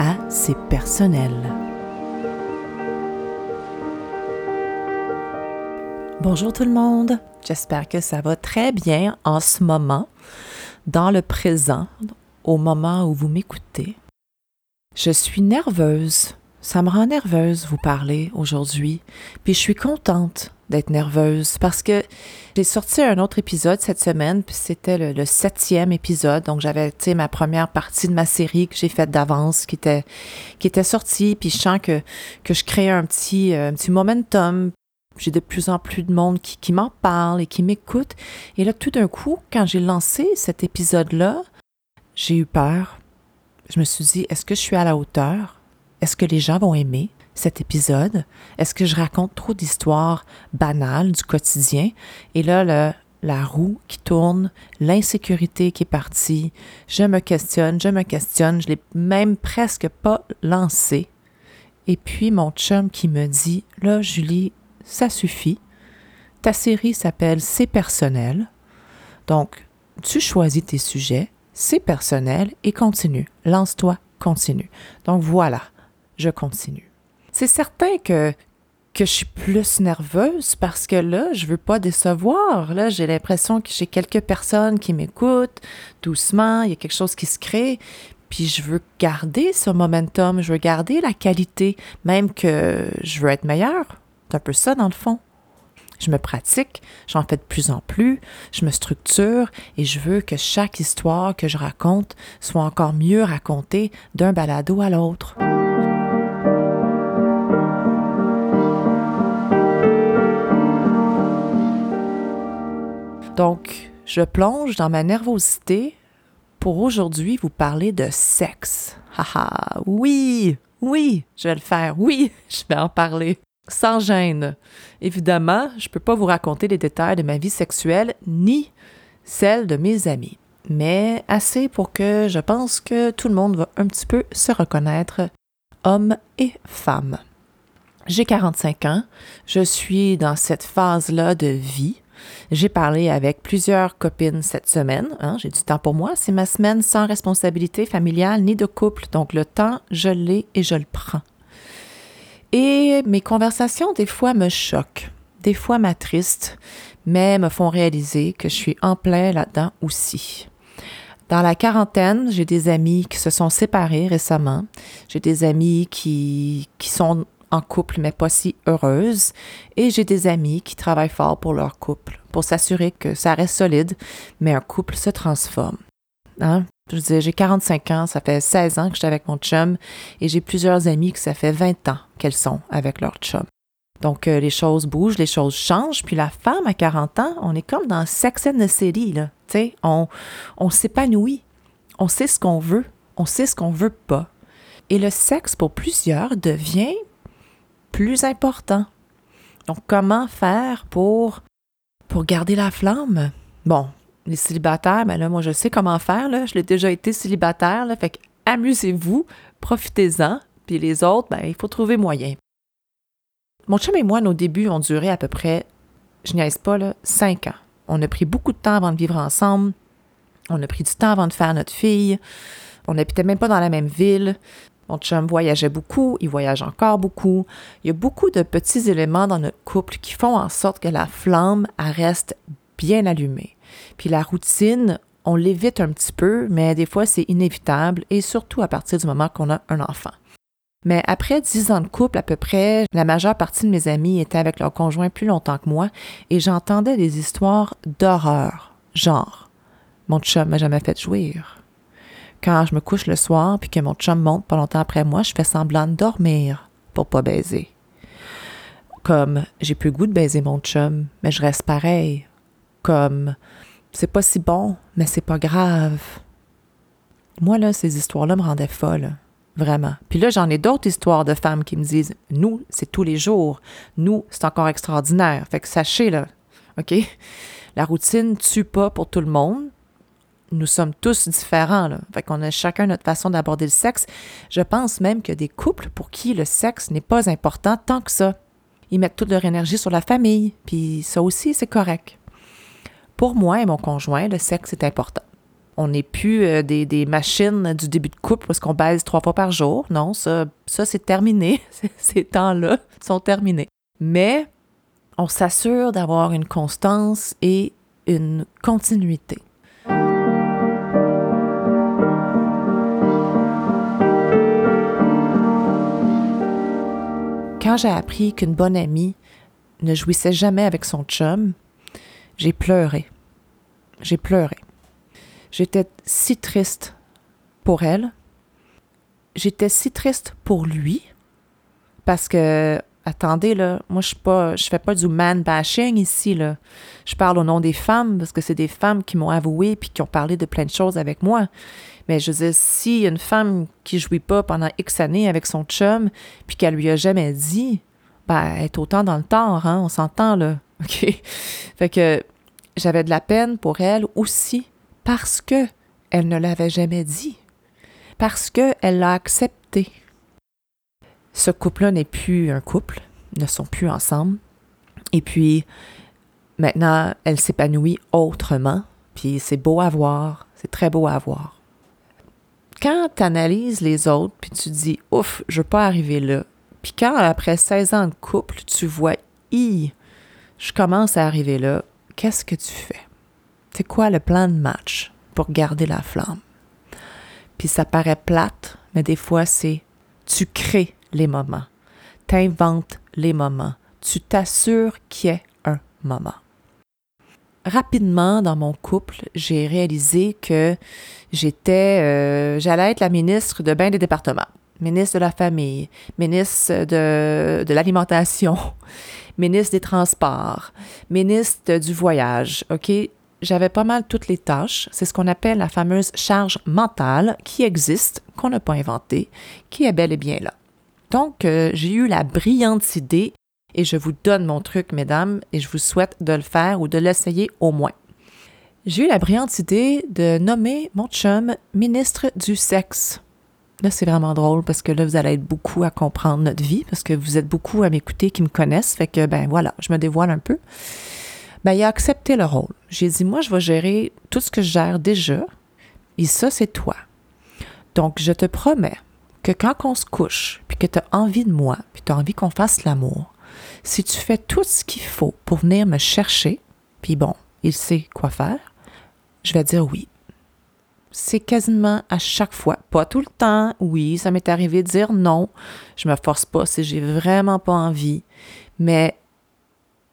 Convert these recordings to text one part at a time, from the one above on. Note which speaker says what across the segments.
Speaker 1: à C'est personnel. Bonjour tout le monde, j'espère que ça va très bien en ce moment, dans le présent, au moment où vous m'écoutez. Je suis nerveuse, ça me rend nerveuse vous parler aujourd'hui, puis je suis contente d'être nerveuse parce que j'ai sorti un autre épisode cette semaine, puis c'était le, septième épisode. Donc j'avais, tu ma première partie de ma série que j'ai faite d'avance, qui était, qui était sortie, puis je sens que, que je crée un petit, euh, un petit momentum. J'ai de plus en plus de monde qui, qui m'en parle et qui m'écoute. Et là, tout d'un coup, quand j'ai lancé cet épisode-là, j'ai eu peur. Je me suis dit, est-ce que je suis à la hauteur? Est-ce que les gens vont aimer? cet épisode? Est-ce que je raconte trop d'histoires banales du quotidien? Et là, la roue qui tourne, l'insécurité qui est partie, je me questionne, je me questionne, je l'ai même presque pas lancé. Et puis mon chum qui me dit, là, Julie, ça suffit. Ta série s'appelle C'est personnel. Donc, tu choisis tes sujets, c'est personnel et continue. Lance-toi, continue. Donc voilà, je continue. C'est certain que, que je suis plus nerveuse parce que là, je veux pas décevoir. Là, j'ai l'impression que j'ai quelques personnes qui m'écoutent doucement, il y a quelque chose qui se crée. Puis je veux garder ce momentum, je veux garder la qualité, même que je veux être meilleure. C'est un peu ça dans le fond. Je me pratique, j'en fais de plus en plus, je me structure et je veux que chaque histoire que je raconte soit encore mieux racontée d'un balado à l'autre. Donc, je plonge dans ma nervosité pour aujourd'hui vous parler de sexe. Haha, oui, oui, je vais le faire, oui, je vais en parler. Sans gêne. Évidemment, je ne peux pas vous raconter les détails de ma vie sexuelle ni celle de mes amis, mais assez pour que je pense que tout le monde va un petit peu se reconnaître, hommes et femmes. J'ai 45 ans, je suis dans cette phase-là de vie j'ai parlé avec plusieurs copines cette semaine. Hein, j'ai du temps pour moi. C'est ma semaine sans responsabilité familiale ni de couple. Donc le temps, je l'ai et je le prends. Et mes conversations, des fois, me choquent, des fois m'attristent, mais me font réaliser que je suis en plein là-dedans aussi. Dans la quarantaine, j'ai des amis qui se sont séparés récemment. J'ai des amis qui, qui sont en couple, mais pas si heureuse. Et j'ai des amis qui travaillent fort pour leur couple, pour s'assurer que ça reste solide, mais un couple se transforme. Hein? Je disais, j'ai 45 ans, ça fait 16 ans que je suis avec mon chum, et j'ai plusieurs amis que ça fait 20 ans qu'elles sont avec leur chum. Donc, euh, les choses bougent, les choses changent. Puis la femme à 40 ans, on est comme dans Sex and the City, là. Tu sais, on, on s'épanouit. On sait ce qu'on veut. On sait ce qu'on veut pas. Et le sexe, pour plusieurs, devient plus important. Donc, comment faire pour, pour garder la flamme? Bon, les célibataires, ben là, moi, je sais comment faire, là. Je l'ai déjà été célibataire, là. Fait amusez-vous, profitez-en. Puis les autres, ben, il faut trouver moyen. Mon chum et moi, nos débuts ont duré à peu près, je niaise pas, là, cinq ans. On a pris beaucoup de temps avant de vivre ensemble. On a pris du temps avant de faire notre fille. On n'habitait même pas dans la même ville. Mon chum voyageait beaucoup, il voyage encore beaucoup. Il y a beaucoup de petits éléments dans notre couple qui font en sorte que la flamme reste bien allumée. Puis la routine, on l'évite un petit peu, mais des fois c'est inévitable et surtout à partir du moment qu'on a un enfant. Mais après dix ans de couple à peu près, la majeure partie de mes amis étaient avec leur conjoint plus longtemps que moi et j'entendais des histoires d'horreur, genre mon chum m'a jamais fait jouir, quand je me couche le soir puis que mon chum monte pas longtemps après moi, je fais semblant de dormir pour pas baiser. Comme j'ai plus le goût de baiser mon chum, mais je reste pareil. Comme c'est pas si bon, mais c'est pas grave. Moi, là, ces histoires-là me rendaient folle. Vraiment. Puis là, j'en ai d'autres histoires de femmes qui me disent Nous, c'est tous les jours. Nous, c'est encore extraordinaire. Fait que sachez, là, OK? La routine tue pas pour tout le monde. Nous sommes tous différents, là. Fait qu'on a chacun notre façon d'aborder le sexe. Je pense même qu'il y a des couples pour qui le sexe n'est pas important tant que ça. Ils mettent toute leur énergie sur la famille, puis ça aussi, c'est correct. Pour moi et mon conjoint, le sexe est important. On n'est plus euh, des, machines du début de couple parce qu'on baise trois fois par jour. Non, ça, ça c'est terminé. Ces temps-là sont terminés. Mais on s'assure d'avoir une constance et une continuité. Quand j'ai appris qu'une bonne amie ne jouissait jamais avec son chum, j'ai pleuré. J'ai pleuré. J'étais si triste pour elle. J'étais si triste pour lui parce que attendez là, moi je suis pas je fais pas du man bashing ici. Je parle au nom des femmes parce que c'est des femmes qui m'ont avoué puis qui ont parlé de plein de choses avec moi. Mais je veux si une femme qui jouit pas pendant X années avec son chum puis qu'elle lui a jamais dit, ben elle est autant dans le tort hein, on s'entend là. OK? Fait que j'avais de la peine pour elle aussi parce que elle ne l'avait jamais dit. Parce qu'elle l'a accepté. Ce couple-là n'est plus un couple, ne sont plus ensemble. Et puis, maintenant, elle s'épanouit autrement. Puis c'est beau à voir, c'est très beau à voir. Quand tu analyses les autres, puis tu dis, ouf, je veux pas arriver là. Puis quand, après 16 ans de couple, tu vois, i, je commence à arriver là, qu'est-ce que tu fais? C'est quoi le plan de match pour garder la flamme? Puis ça paraît plate, mais des fois, c'est tu crées les moments. Tu inventes les moments. Tu t'assures qu'il y ait un moment. Rapidement, dans mon couple, j'ai réalisé que j'étais, euh, j'allais être la ministre de bain des départements, ministre de la famille, ministre de, de l'alimentation, ministre des Transports, ministre du Voyage. OK? J'avais pas mal toutes les tâches. C'est ce qu'on appelle la fameuse charge mentale qui existe, qu'on n'a pas inventée, qui est bel et bien là. Donc, euh, j'ai eu la brillante idée et je vous donne mon truc, mesdames, et je vous souhaite de le faire ou de l'essayer au moins. J'ai eu la brillante idée de nommer mon chum ministre du sexe. Là, c'est vraiment drôle parce que là, vous allez être beaucoup à comprendre notre vie parce que vous êtes beaucoup à m'écouter qui me connaissent. Fait que, ben voilà, je me dévoile un peu. Ben, il a accepté le rôle. J'ai dit, moi, je vais gérer tout ce que je gère déjà et ça, c'est toi. Donc, je te promets que quand on se couche, puis que tu as envie de moi, puis tu as envie qu'on fasse l'amour, si tu fais tout ce qu'il faut pour venir me chercher, puis bon, il sait quoi faire, je vais dire oui. C'est quasiment à chaque fois, pas tout le temps, oui, ça m'est arrivé de dire non, je me force pas si j'ai vraiment pas envie, mais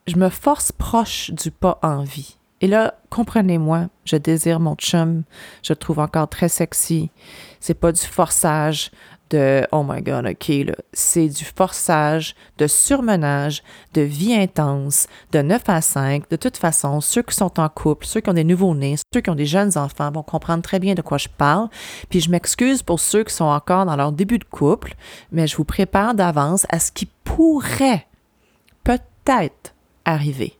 Speaker 1: je me force proche du pas envie. Et là, comprenez-moi, je désire mon chum, je le trouve encore très sexy. C'est pas du forçage, de oh my god, ok, là, c'est du forçage, de surmenage, de vie intense, de 9 à 5. De toute façon, ceux qui sont en couple, ceux qui ont des nouveaux-nés, ceux qui ont des jeunes enfants vont comprendre très bien de quoi je parle. Puis je m'excuse pour ceux qui sont encore dans leur début de couple, mais je vous prépare d'avance à ce qui pourrait peut-être arriver.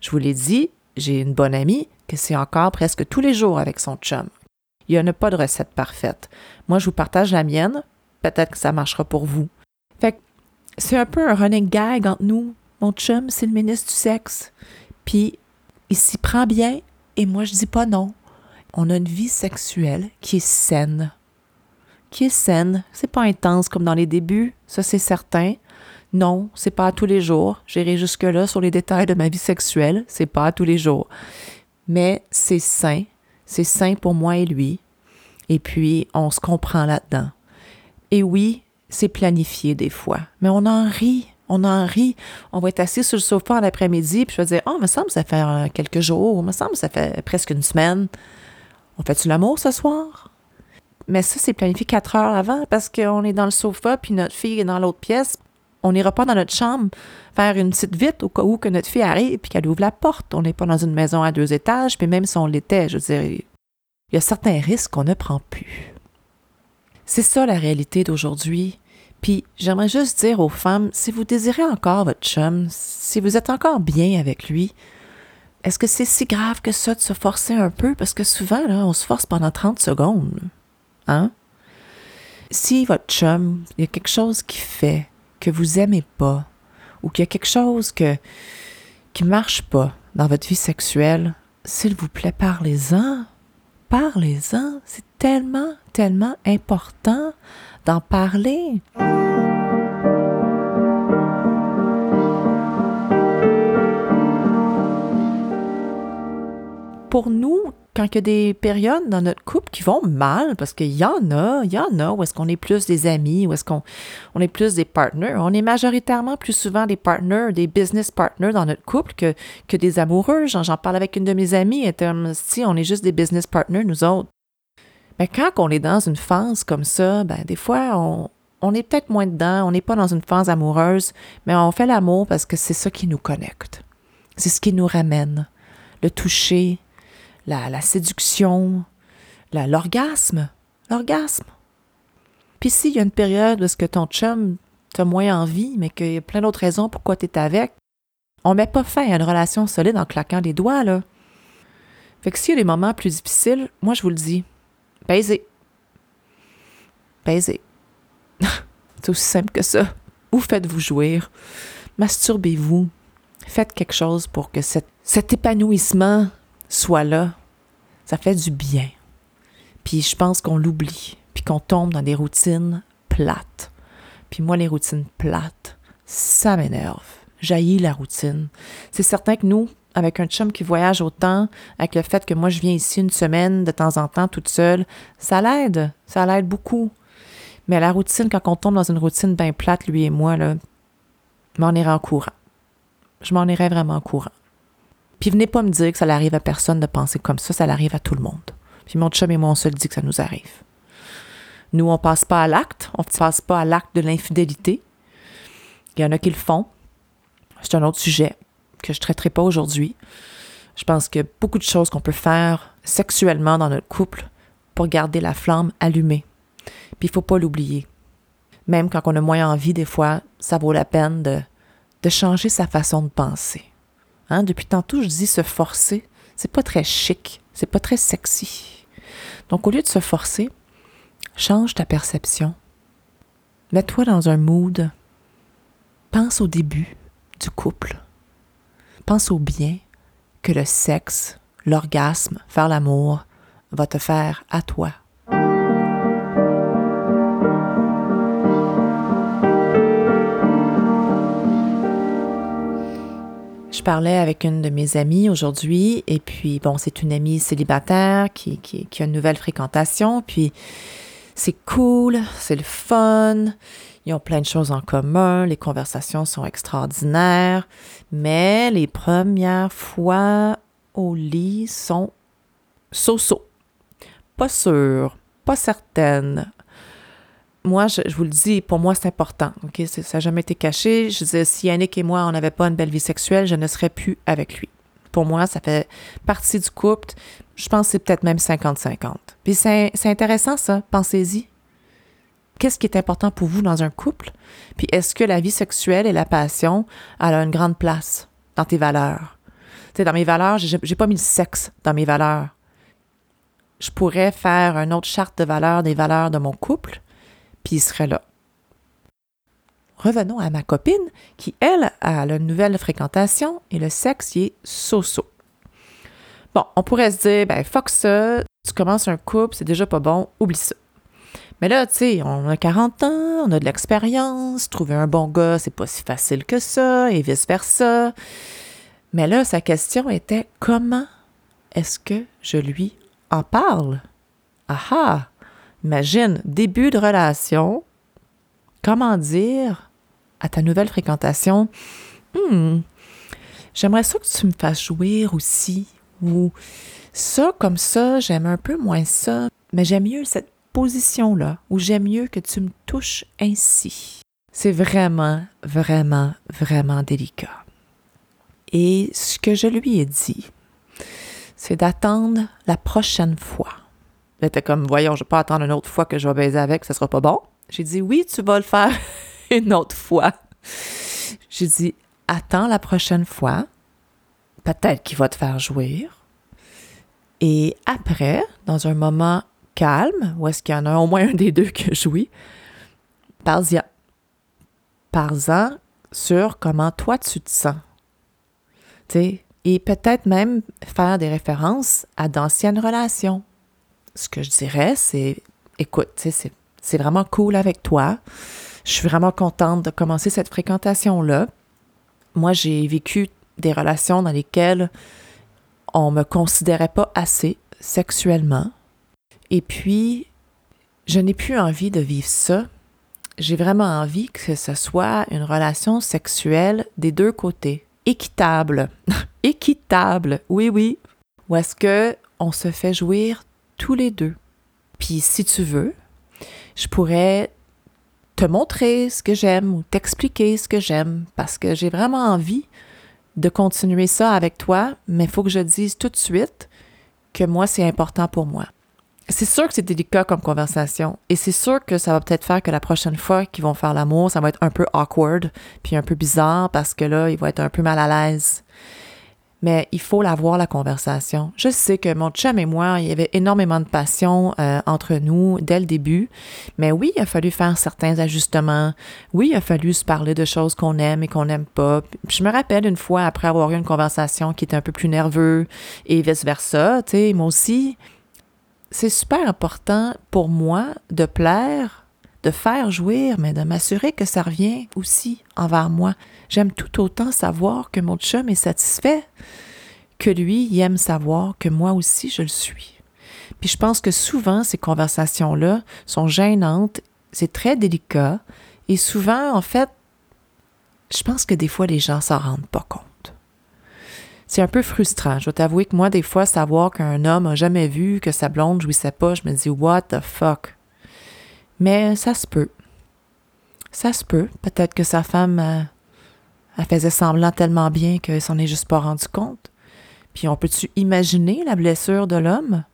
Speaker 1: Je vous l'ai dit, j'ai une bonne amie que c'est encore presque tous les jours avec son chum. Il n'y a pas de recette parfaite. Moi, je vous partage la mienne, peut-être que ça marchera pour vous. Fait que c'est un peu un running gag entre nous. Mon chum, c'est le ministre du sexe. Puis il s'y prend bien et moi, je dis pas non. On a une vie sexuelle qui est saine. Qui est saine. C'est pas intense comme dans les débuts, ça c'est certain. Non, c'est pas à tous les jours. J'irai jusque-là sur les détails de ma vie sexuelle. C'est pas à tous les jours. Mais c'est sain. C'est sain pour moi et lui. Et puis, on se comprend là-dedans. Et oui, c'est planifié des fois, mais on en rit. On en rit. On va être assis sur le sofa l'après-midi, puis je vais dire Oh, me semble ça fait euh, quelques jours, me semble ça fait presque une semaine. On fait-tu l'amour ce soir? Mais ça, c'est planifié quatre heures avant parce qu'on est dans le sofa, puis notre fille est dans l'autre pièce. On n'ira pas dans notre chambre faire une petite vite au cas où que notre fille arrive puis qu'elle ouvre la porte. On n'est pas dans une maison à deux étages, puis même si on l'était, je veux dire, il y a certains risques qu'on ne prend plus. C'est ça la réalité d'aujourd'hui. Puis j'aimerais juste dire aux femmes, si vous désirez encore votre chum, si vous êtes encore bien avec lui, est-ce que c'est si grave que ça de se forcer un peu? Parce que souvent, on se force pendant 30 secondes. Hein? Si votre chum, il y a quelque chose qui fait que vous aimez pas, ou qu'il y a quelque chose que, qui marche pas dans votre vie sexuelle, s'il vous plaît, parlez-en. Parlez-en. C'est tellement, tellement important d'en parler. Pour nous, quand il y a des périodes dans notre couple qui vont mal, parce qu'il y en a, il y en a, où est-ce qu'on est plus des amis, où est-ce qu'on on est plus des partners, on est majoritairement plus souvent des partners, des business partners dans notre couple que, que des amoureux. J'en parle avec une de mes amies, et si on est juste des business partners, nous autres. Mais quand on est dans une phase comme ça, ben des fois, on, on est peut-être moins dedans, on n'est pas dans une phase amoureuse, mais on fait l'amour parce que c'est ça qui nous connecte. C'est ce qui nous ramène. Le toucher, la, séduction, l'orgasme. L'orgasme. Puis s'il y a une période où est-ce que ton chum t'a moins envie, mais qu'il y a plein d'autres raisons pourquoi tu es avec, on met pas fin à une relation solide en claquant les doigts, là. Fait que s'il y a des moments plus difficiles, moi je vous le dis, baisez. Baisez. C'est aussi simple que ça. Ou faites-vous jouir? Masturbez-vous. Faites quelque chose pour que cet épanouissement soit là, ça fait du bien. Puis je pense qu'on l'oublie, puis qu'on tombe dans des routines plates. Puis moi, les routines plates, ça m'énerve. Jaillit la routine. C'est certain que nous, avec un chum qui voyage autant, avec le fait que moi je viens ici une semaine de temps en temps toute seule, ça l'aide, ça l'aide beaucoup. Mais la routine, quand on tombe dans une routine bien plate, lui et moi, là, m'en irais en courant. Je m'en irais vraiment en courant. Puis venez pas me dire que ça n'arrive à personne de penser comme ça, ça l'arrive à tout le monde. Puis mon chum et moi, on se le dit que ça nous arrive. Nous, on passe pas à l'acte, on ne passe pas à l'acte de l'infidélité. Il y en a qui le font. C'est un autre sujet que je ne traiterai pas aujourd'hui. Je pense a beaucoup de choses qu'on peut faire sexuellement dans notre couple pour garder la flamme allumée. Puis il faut pas l'oublier. Même quand on a moins envie, des fois, ça vaut la peine de changer sa façon de penser. Hein, depuis tantôt, je dis se forcer. C'est pas très chic, c'est pas très sexy. Donc, au lieu de se forcer, change ta perception. Mets-toi dans un mood. Pense au début du couple. Pense au bien que le sexe, l'orgasme, faire l'amour va te faire à toi. Parlais avec une de mes amies aujourd'hui, et puis, bon, c'est une amie célibataire qui, qui, a une nouvelle fréquentation, puis c'est cool, c'est le fun, ils ont plein de choses en commun, les conversations sont extraordinaires, mais les premières fois au lit sont so-so. Pas sûres, pas certaines, moi, je, vous le dis, pour moi, c'est important. Ça n'a jamais été caché. Je disais, si Yannick et moi, on n'avait pas une belle vie sexuelle, je ne serais plus avec lui. Pour moi, ça fait partie du couple. Je pense que c'est peut-être même 50-50. Puis c'est intéressant, ça. Pensez-y. Qu'est-ce qui est important pour vous dans un couple? Puis est-ce que la vie sexuelle et la passion, elle a une grande place dans tes valeurs? Tu sais, dans mes valeurs, j'ai pas mis le sexe dans mes valeurs. Je pourrais faire une autre charte de valeurs des valeurs de mon couple, puis il serait là. Revenons à ma copine qui, elle, a la nouvelle fréquentation et le sexe y est so-so. Bon, on pourrait se dire, ben, fuck ça, tu commences un couple, c'est déjà pas bon, oublie ça. Mais là, tu sais, on a 40 ans, on a de l'expérience, trouver un bon gars, c'est pas si facile que ça, et vice-versa. Mais là, sa question était comment est-ce que je lui en parle? Ah ah! Imagine, début de relation, comment dire à ta nouvelle fréquentation, hmm, j'aimerais ça que tu me fasses jouir aussi, ou ça comme ça, j'aime un peu moins ça, mais j'aime mieux cette position-là, ou j'aime mieux que tu me touches ainsi. C'est vraiment, vraiment, vraiment délicat. Et ce que je lui ai dit, c'est d'attendre la prochaine fois Elle était comme, voyons, je vais pas attendre une autre fois que je vais baiser avec, ça sera pas bon. J'ai dit, oui, tu vas le faire une autre fois. J'ai dit, attends la prochaine fois. Peut-être qu'il va te faire jouir. Et après, dans un moment calme, où est-ce qu'il y en a au moins un des deux qui jouit, parle-y. Parle-en sur comment toi tu te sens. et peut-être même faire des références à d'anciennes relations. Ce que je dirais, c'est écoute, c'est vraiment cool avec toi. Je suis vraiment contente de commencer cette fréquentation-là. Moi, j'ai vécu des relations dans lesquelles on me considérait pas assez sexuellement. Et puis, je n'ai plus envie de vivre ça. J'ai vraiment envie que ce soit une relation sexuelle des deux côtés, équitable. équitable, oui, oui. Ou est-ce que on se fait jouir tous les deux? Puis si tu veux, je pourrais te montrer ce que j'aime ou t'expliquer ce que j'aime parce que j'ai vraiment envie de continuer ça avec toi, mais il faut que je dise tout de suite que moi, c'est important pour moi. C'est sûr que c'est délicat comme conversation et c'est sûr que ça va peut-être faire que la prochaine fois qu'ils vont faire l'amour, ça va être un peu awkward puis un peu bizarre parce que là, ils vont être un peu mal à l'aise mais il faut l'avoir, la conversation. Je sais que mon chum et moi, il y avait énormément de passion euh, entre nous dès le début, mais oui, il a fallu faire certains ajustements. Oui, il a fallu se parler de choses qu'on aime et qu'on n'aime pas. je me rappelle une fois, après avoir eu une conversation qui était un peu plus nerveux et vice-versa, tu sais, moi aussi, c'est super important pour moi de plaire, de faire jouir, mais de m'assurer que ça revient aussi envers moi. J'aime tout autant savoir que mon chum est satisfait que lui, il aime savoir que moi aussi je le suis. Puis je pense que souvent ces conversations-là sont gênantes, c'est très délicat et souvent en fait, je pense que des fois les gens s'en rendent pas compte. C'est un peu frustrant. Je dois t'avouer que moi, des fois, savoir qu'un homme a jamais vu que sa blonde jouissait pas, je me dis what the fuck? Mais ça se peut. Ça se peut. Peut-être que sa femme euh, elle faisait semblant tellement bien qu'elle s'en est juste pas rendu compte. Puis on peut-tu imaginer la blessure de l'homme?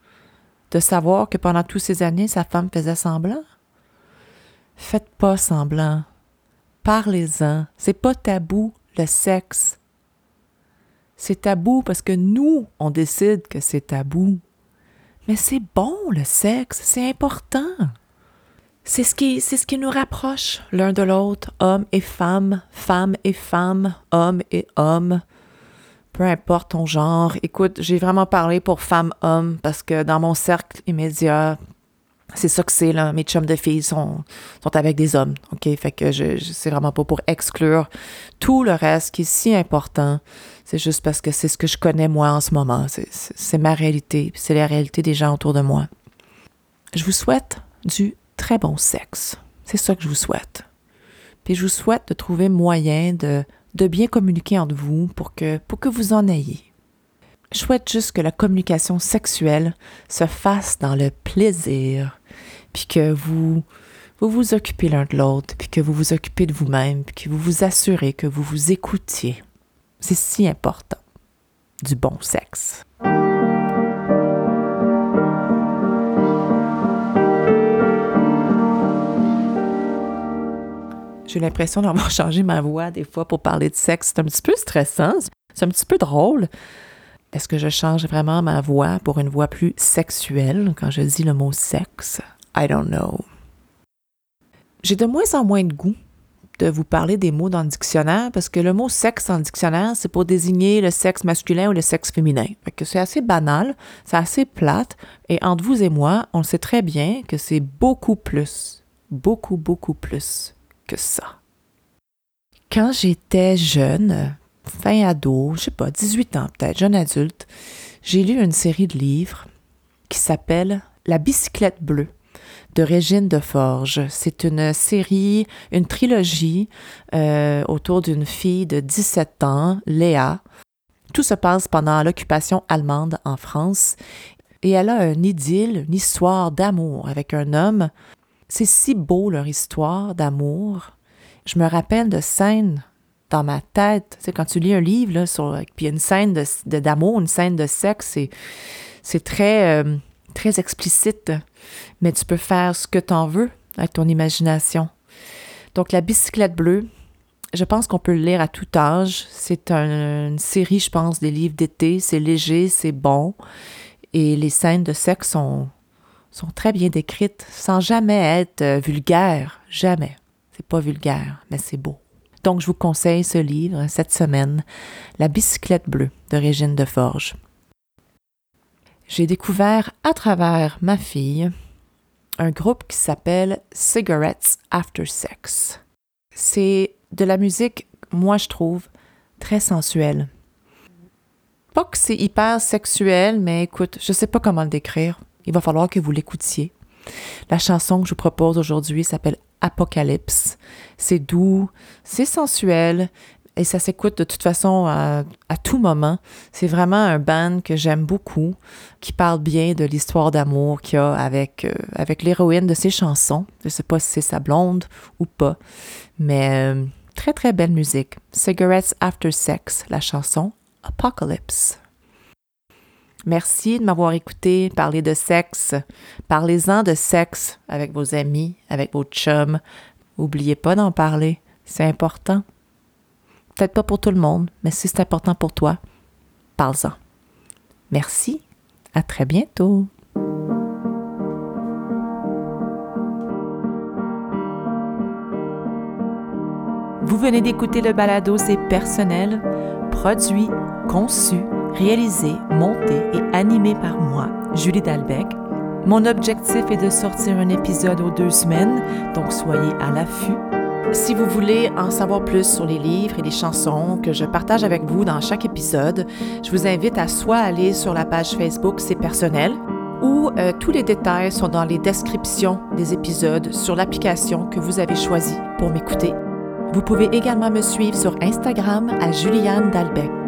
Speaker 1: De savoir que pendant toutes ces années, sa femme faisait semblant? Faites pas semblant. Parlez-en. C'est pas tabou, le sexe. C'est tabou parce que nous, on décide que c'est tabou. Mais c'est bon, le sexe, c'est important. C'est ce qui, c'est ce qui nous rapproche l'un de l'autre, homme et femme, femme et femme, homme et homme. Peu importe ton genre. Écoute, j'ai vraiment parlé pour femme-homme parce que dans mon cercle immédiat, c'est ça que c'est, là. Mes chums de filles sont, avec des hommes, OK? Fait que je, je c'est vraiment pas pour exclure tout le reste qui est si important. C'est juste parce que c'est ce que je connais moi en ce moment. C'est, c'est ma réalité, c'est la réalité des gens autour de moi. Je vous souhaite du très bon sexe. C'est ça que je vous souhaite. Puis je vous souhaite de trouver moyen de, de bien communiquer entre vous pour que, pour que vous en ayez. Je souhaite juste que la communication sexuelle se fasse dans le plaisir, puis que vous vous, vous occupez l'un de l'autre, puis que vous vous occupez de vous-même, puis que vous vous assurez que vous vous écoutiez. C'est si important. Du bon sexe. J'ai l'impression d'avoir changé ma voix des fois pour parler de sexe. C'est un petit peu stressant, c'est un petit peu drôle. Est-ce que je change vraiment ma voix pour une voix plus sexuelle quand je dis le mot sexe? I don't know. J'ai de moins en moins de goût de vous parler des mots dans le dictionnaire parce que le mot sexe en dictionnaire, c'est pour désigner le sexe masculin ou le sexe féminin. que c'est assez banal, c'est assez plate, et entre vous et moi, on sait très bien que c'est beaucoup plus, beaucoup, beaucoup plus ça. Quand j'étais jeune, fin ado, je sais pas, 18 ans peut-être, jeune adulte, j'ai lu une série de livres qui s'appelle La bicyclette bleue de Régine de Forge. C'est une série, une trilogie euh, autour d'une fille de 17 ans, Léa. Tout se passe pendant l'occupation allemande en France et elle a un idylle, une histoire d'amour avec un homme c'est si beau leur histoire d'amour. Je me rappelle de scènes dans ma tête. Tu quand tu lis un livre, là, puis il y une scène d'amour, de, une scène de sexe, c'est, c'est très, euh, très explicite, mais tu peux faire ce que tu en veux avec ton imagination. Donc, La bicyclette bleue, je pense qu'on peut le lire à tout âge. C'est une série, je pense, des livres d'été. C'est léger, c'est bon. Et les scènes de sexe sont, sont très bien décrites sans jamais être euh, vulgaires. Jamais. C'est pas vulgaire, mais c'est beau. Donc, je vous conseille ce livre cette semaine, La bicyclette bleue de Régine Deforge. J'ai découvert à travers ma fille un groupe qui s'appelle Cigarettes After Sex. C'est de la musique, moi je trouve, très sensuelle. Pas que c'est hyper sexuel, mais écoute, je sais pas comment le décrire. Il va falloir que vous l'écoutiez. La chanson que je vous propose aujourd'hui s'appelle Apocalypse. C'est doux, c'est sensuel et ça s'écoute de toute façon à, tout moment. C'est vraiment un band que j'aime beaucoup, qui parle bien de l'histoire d'amour qu'il y a avec, euh, avec l'héroïne de ses chansons. Je sais pas si c'est sa blonde ou pas, mais euh, très très belle musique. Cigarettes After Sex, la chanson Apocalypse. Merci de m'avoir écouté parler de sexe. Parlez-en de sexe avec vos amis, avec vos chums. N'oubliez pas d'en parler. C'est important. Peut-être pas pour tout le monde, mais si c'est important pour toi, parle-en. Merci. À très bientôt. Vous venez d'écouter le balado C'est personnel, produit, conçu réalisé, monté et animé par moi, Julie Dalbec. Mon objectif est de sortir un épisode aux deux semaines, donc soyez à l'affût. Si vous voulez en savoir plus sur les livres et les chansons que je partage avec vous dans chaque épisode, je vous invite à soit aller sur la page Facebook C'est personnel ou euh, tous les détails sont dans les descriptions des épisodes sur l'application que vous avez choisie pour m'écouter. Vous pouvez également me suivre sur Instagram à Juliane Dalbec.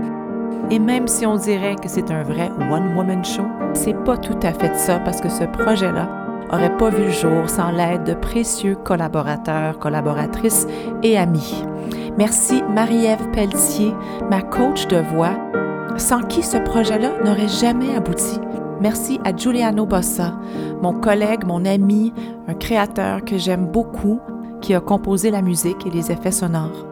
Speaker 1: Et même si on dirait que c'est un vrai one-woman show, c'est pas tout à fait ça parce que ce projet-là aurait pas vu le jour sans l'aide de précieux collaborateurs, collaboratrices et amis. Merci Marie-Ève Pelletier, ma coach de voix, sans qui ce projet-là n'aurait jamais abouti. Merci à Giuliano Bossa, mon collègue, mon ami, un créateur que j'aime beaucoup, qui a composé la musique et les effets sonores.